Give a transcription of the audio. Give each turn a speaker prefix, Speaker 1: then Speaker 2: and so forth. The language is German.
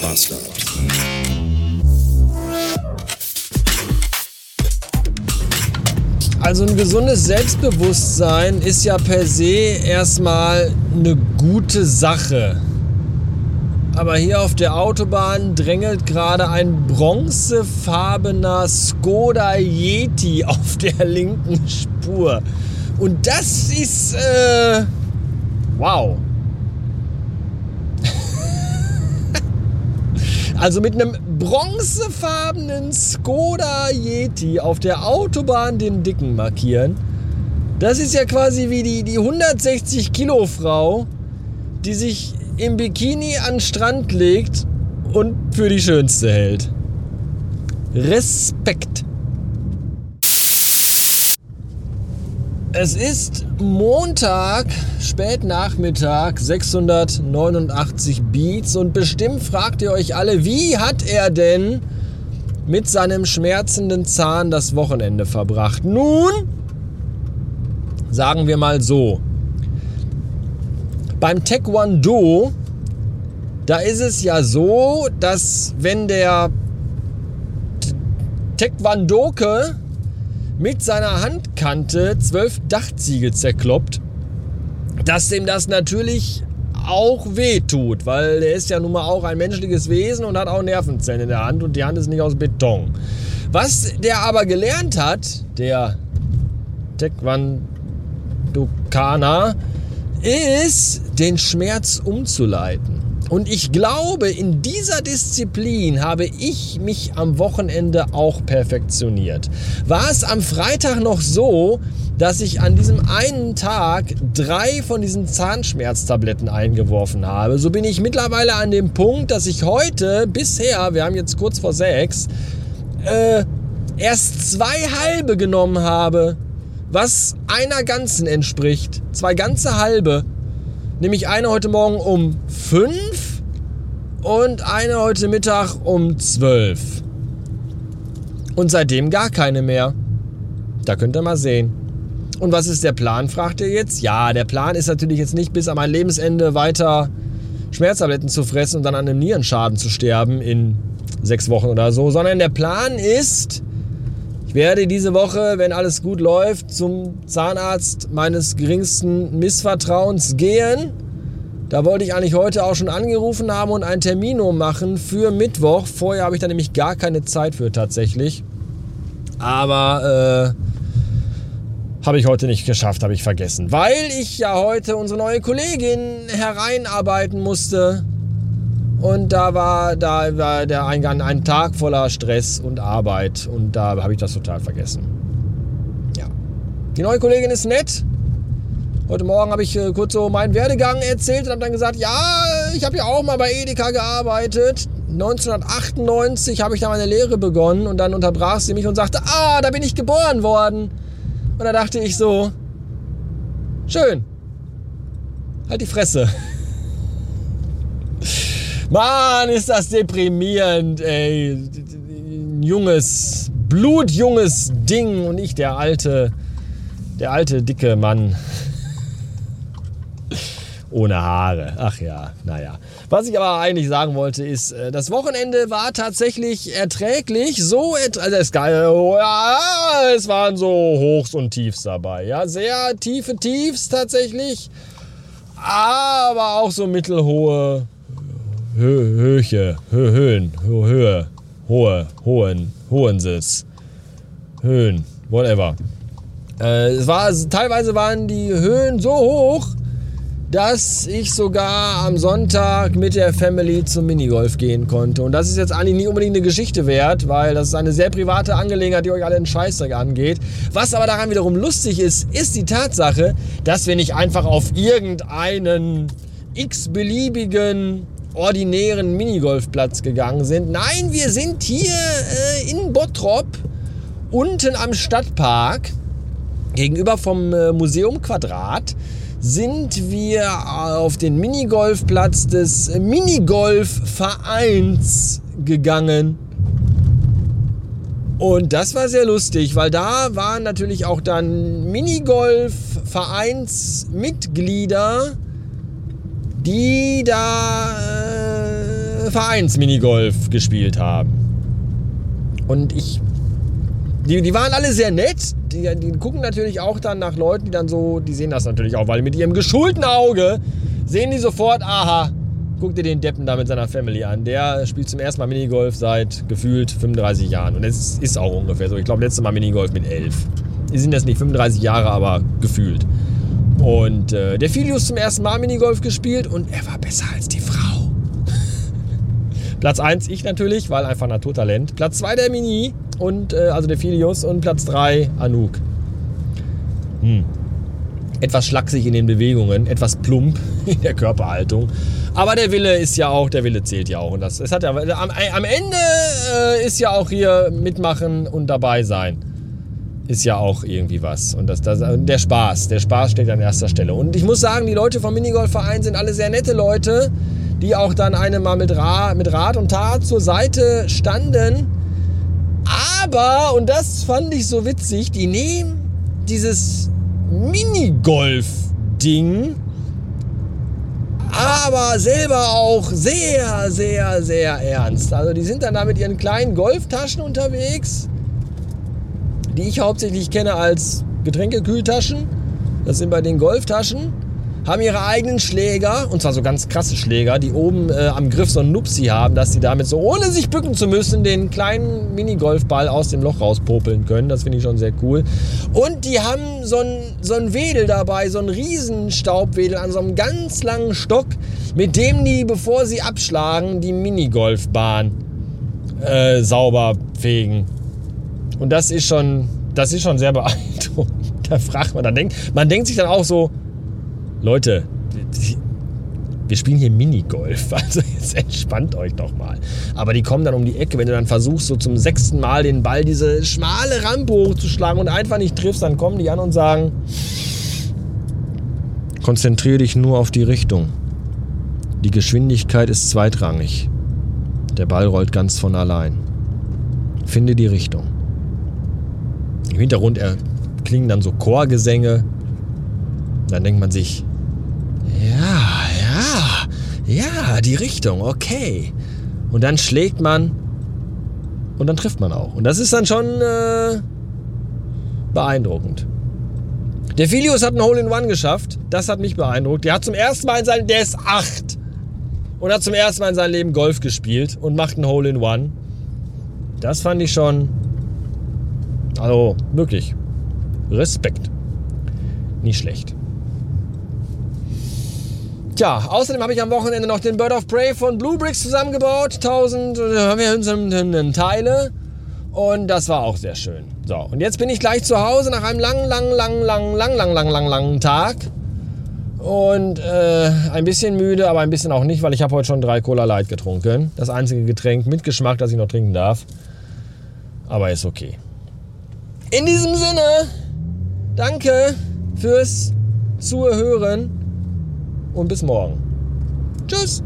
Speaker 1: Bastard.
Speaker 2: Also ein gesundes Selbstbewusstsein ist ja per se erstmal eine gute Sache. Aber hier auf der Autobahn drängelt gerade ein bronzefarbener Skoda Yeti auf der linken Spur. Und das ist... Äh, wow. Also mit einem bronzefarbenen Skoda Yeti auf der Autobahn den Dicken markieren. Das ist ja quasi wie die, die 160 Kilo Frau, die sich im Bikini an den Strand legt und für die Schönste hält. Respekt. Es ist Montag, Spätnachmittag, 689 Beats und bestimmt fragt ihr euch alle, wie hat er denn mit seinem schmerzenden Zahn das Wochenende verbracht? Nun, sagen wir mal so, beim Taekwondo, da ist es ja so, dass wenn der Taekwondoke mit seiner Handkante zwölf Dachziegel zerkloppt, dass dem das natürlich auch wehtut, weil er ist ja nun mal auch ein menschliches Wesen und hat auch Nervenzellen in der Hand und die Hand ist nicht aus Beton. Was der aber gelernt hat, der Taekwondo-Kana, ist, den Schmerz umzuleiten. Und ich glaube, in dieser Disziplin habe ich mich am Wochenende auch perfektioniert. War es am Freitag noch so, dass ich an diesem einen Tag drei von diesen Zahnschmerztabletten eingeworfen habe, so bin ich mittlerweile an dem Punkt, dass ich heute bisher, wir haben jetzt kurz vor sechs, äh, erst zwei halbe genommen habe, was einer ganzen entspricht. Zwei ganze halbe. Nämlich eine heute Morgen um 5 und eine heute Mittag um 12. Und seitdem gar keine mehr. Da könnt ihr mal sehen. Und was ist der Plan, fragt ihr jetzt? Ja, der Plan ist natürlich jetzt nicht bis an mein Lebensende weiter Schmerztabletten zu fressen und dann an einem Nierenschaden zu sterben in sechs Wochen oder so, sondern der Plan ist, ich werde diese Woche, wenn alles gut läuft, zum Zahnarzt meines geringsten Missvertrauens gehen. Da wollte ich eigentlich heute auch schon angerufen haben und einen Termin machen für Mittwoch. Vorher habe ich da nämlich gar keine Zeit für tatsächlich. Aber äh, habe ich heute nicht geschafft, habe ich vergessen. Weil ich ja heute unsere neue Kollegin hereinarbeiten musste. Und da war, da war der Eingang ein Tag voller Stress und Arbeit und da habe ich das total vergessen. Ja. Die neue Kollegin ist nett. Heute Morgen habe ich äh, kurz so meinen Werdegang erzählt und habe dann gesagt, ja, ich habe ja auch mal bei Edeka gearbeitet. 1998 habe ich da meine Lehre begonnen und dann unterbrach sie mich und sagte, ah, da bin ich geboren worden. Und da dachte ich so, schön. Halt die Fresse. Mann, ist das deprimierend, ey. Ein junges, blutjunges Ding und ich, der alte, der alte, dicke Mann. Ohne Haare. Ach ja, naja. Was ich aber eigentlich sagen wollte, ist, äh, das Wochenende war tatsächlich erträglich. So, also es, ja, es waren so Hochs und Tiefs dabei. Ja, sehr tiefe Tiefs tatsächlich. Aber auch so mittelhohe Höhe, Höhen, Höhe, hohe, hohen, Hohensitz, Höhen, whatever. Äh, es war, teilweise waren die Höhen so hoch, dass ich sogar am Sonntag mit der Family zum Minigolf gehen konnte. Und das ist jetzt eigentlich nicht unbedingt eine Geschichte wert, weil das ist eine sehr private Angelegenheit, die euch alle einen Scheißdreck angeht. Was aber daran wiederum lustig ist, ist die Tatsache, dass wir nicht einfach auf irgendeinen x-beliebigen ordinären Minigolfplatz gegangen sind. Nein, wir sind hier äh, in Bottrop, unten am Stadtpark, gegenüber vom äh, Museum Quadrat, sind wir auf den Minigolfplatz des Minigolfvereins gegangen. Und das war sehr lustig, weil da waren natürlich auch dann Minigolf-Vereinsmitglieder, die da Vereins-Minigolf gespielt haben. Und ich. Die, die waren alle sehr nett. Die, die gucken natürlich auch dann nach Leuten, die dann so. Die sehen das natürlich auch, weil mit ihrem geschulten Auge sehen die sofort, aha, guck dir den Deppen da mit seiner Family an. Der spielt zum ersten Mal Minigolf seit gefühlt 35 Jahren. Und es ist auch ungefähr so. Ich glaube, letztes Mal Minigolf mit 11. Die sind jetzt nicht 35 Jahre, aber gefühlt. Und äh, der Filius zum ersten Mal Minigolf gespielt und er war besser als die Frau. Platz 1 ich natürlich, weil einfach Naturtalent. Platz 2 der Mini und äh, also der Filius und Platz 3 Anouk. Hm. Etwas schlaksig in den Bewegungen, etwas plump in der Körperhaltung. Aber der Wille ist ja auch, der Wille zählt ja auch. Und das, es hat ja, am, am Ende äh, ist ja auch hier mitmachen und dabei sein ist ja auch irgendwie was. Und das, das, der Spaß, der Spaß steht an erster Stelle. Und ich muss sagen, die Leute vom Minigolfverein sind alle sehr nette Leute, die auch dann einem mal mit, Ra mit Rat und Tat zur Seite standen. Aber, und das fand ich so witzig, die nehmen dieses Minigolf-Ding aber selber auch sehr, sehr, sehr ernst. Also die sind dann da mit ihren kleinen Golftaschen unterwegs die ich hauptsächlich kenne als Getränkekühltaschen. Das sind bei den Golftaschen. Haben ihre eigenen Schläger, und zwar so ganz krasse Schläger, die oben äh, am Griff so einen Nupsi haben, dass sie damit so, ohne sich bücken zu müssen, den kleinen Minigolfball aus dem Loch rauspopeln können. Das finde ich schon sehr cool. Und die haben so einen so Wedel dabei, so einen Riesenstaubwedel an so einem ganz langen Stock, mit dem die, bevor sie abschlagen, die Minigolfbahn äh, sauber fegen. Und das ist schon, das ist schon sehr beeindruckend. Da fragt man, dann denkt, man denkt sich dann auch so, Leute, wir spielen hier Minigolf, also jetzt entspannt euch doch mal. Aber die kommen dann um die Ecke, wenn du dann versuchst, so zum sechsten Mal den Ball diese schmale Rampe hochzuschlagen und einfach nicht triffst, dann kommen die an und sagen, konzentriere dich nur auf die Richtung. Die Geschwindigkeit ist zweitrangig. Der Ball rollt ganz von allein. Finde die Richtung. Im Hintergrund klingen dann so Chorgesänge. Dann denkt man sich, ja, die Richtung, okay. Und dann schlägt man und dann trifft man auch. Und das ist dann schon äh, beeindruckend. Der Filius hat ein Hole in One geschafft. Das hat mich beeindruckt. Der hat zum ersten Mal in seinem, der ist acht und hat zum ersten Mal in seinem Leben Golf gespielt und macht ein Hole in One. Das fand ich schon also wirklich. Respekt. Nicht schlecht. Tja, außerdem habe ich am Wochenende noch den Bird of Prey von Blue Bricks zusammengebaut. 1000 äh, Teile. Und das war auch sehr schön. So, und jetzt bin ich gleich zu Hause nach einem langen, langen, langen, langen, langen, langen, langen, langen, langen Tag. Und äh, ein bisschen müde, aber ein bisschen auch nicht, weil ich habe heute schon drei Cola Light getrunken. Das einzige Getränk mit Geschmack, das ich noch trinken darf. Aber ist okay. In diesem Sinne, danke fürs Zuhören und bis morgen. Tschüss.